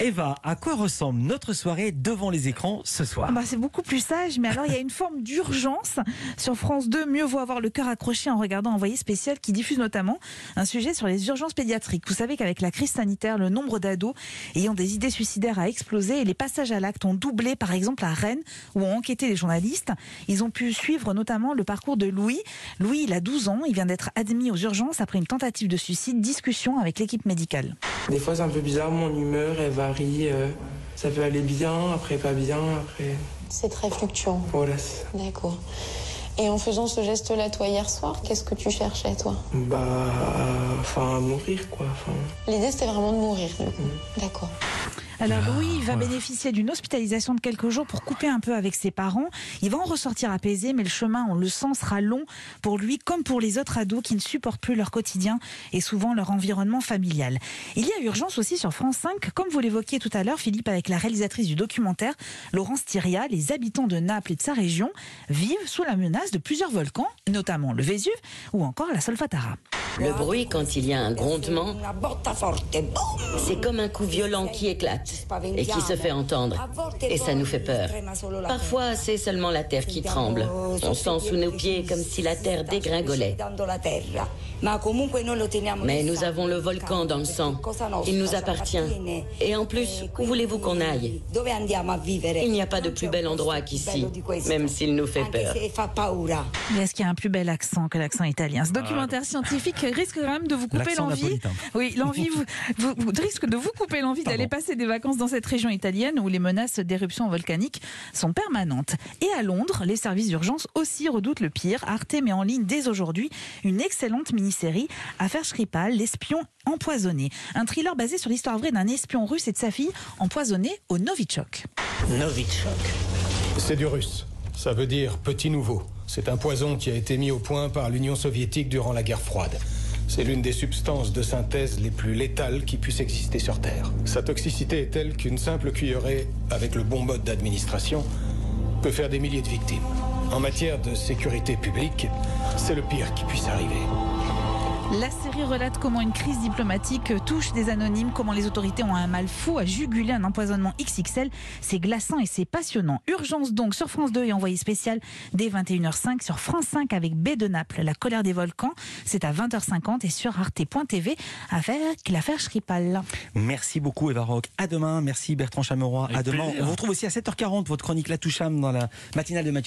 Eva, à quoi ressemble notre soirée devant les écrans ce soir Ah bah, c'est beaucoup plus sage, mais alors il y a une forme d'urgence. Sur France 2, mieux vaut avoir le cœur accroché en regardant Envoyé spécial qui diffuse notamment un sujet sur les urgences pédiatriques. Vous savez qu'avec la crise sanitaire, le nombre d'ados ayant des idées suicidaires a explosé et les passages à l'acte ont doublé, par exemple à Rennes, où ont enquêté les journalistes. Ils ont pu suivre notamment le parcours de Louis. Louis, il a 12 ans, il vient d'être admis aux urgences après une tentative de suicide, discussion avec l'équipe médicale. Des fois, c'est un peu bizarre, mon humeur, elle. Euh, ça peut aller bien, après pas bien, après. C'est très fluctuant. Voilà. D'accord. Et en faisant ce geste-là, toi, hier soir, qu'est-ce que tu cherchais, toi? Bah. Enfin, à mourir, quoi. L'idée, c'était vraiment de mourir, du coup. D'accord. Alors Ah, Louis va bénéficier d'une hospitalisation de quelques jours pour couper un peu avec ses parents. Il va en ressortir apaisé, mais le chemin, on le sent, sera long pour lui comme pour les autres ados qui ne supportent plus leur quotidien et souvent leur environnement familial. Il y a urgence aussi sur France 5, comme vous l'évoquiez tout à l'heure, Philippe, avec la réalisatrice du documentaire, Laurence Thiria. Les habitants de Naples et de sa région vivent sous la menace de plusieurs volcans, notamment le Vésuve ou encore la Solfatara. Le bruit, quand il y a un grondement, c'est comme un coup violent qui éclate et qui se fait entendre. Et ça nous fait peur. Parfois, c'est seulement la terre qui tremble. On sent sous nos pieds comme si la terre dégringolait. Mais nous avons le volcan dans le sang. Il nous appartient. Et en plus, où voulez-vous qu'on aille? Il n'y a pas de plus bel endroit qu'ici, même s'il nous fait peur. Mais est-ce qu'il y a un plus bel accent que l'accent italien? Ce documentaire scientifique risque quand même de vous couper l'envie. Oui, l'envie vous, vous- vous- risque de vous couper l'envie d'aller passer des vacances dans cette région italienne où les menaces d'éruption volcanique sont permanentes. Et à Londres, les services d'urgence aussi redoutent le pire. Arte met en ligne dès aujourd'hui une excellente mini-série, Affaire Skripal, l'espion empoisonné. Un thriller basé sur l'histoire vraie d'un espion russe et de sa fille empoisonnée au Novichok. Novichok. C'est du russe. Ça veut dire petit nouveau. C'est un poison qui a été mis au point par l'Union soviétique durant la guerre froide. C'est l'une des substances de synthèse les plus létales qui puissent exister sur Terre. Sa toxicité est telle qu'une simple cuillerée, avec le bon mode d'administration, peut faire des milliers de victimes. En matière de sécurité publique, c'est le pire qui puisse arriver. La série relate comment une crise diplomatique touche des anonymes, comment les autorités ont un mal fou à juguler un empoisonnement XXL. C'est glaçant et c'est passionnant. Urgence donc sur France 2 et envoyé spécial dès 21h05 sur France 5 avec B de Naples, La colère des volcans. C'est à 20h50 et sur arte.tv avec l'affaire Skripal. Merci beaucoup Eva Rock. À demain. Merci Bertrand Chameroy. À demain. plaisir. On vous retrouve aussi à 7h40 votre chronique La Toucham dans la matinale de Mathieu.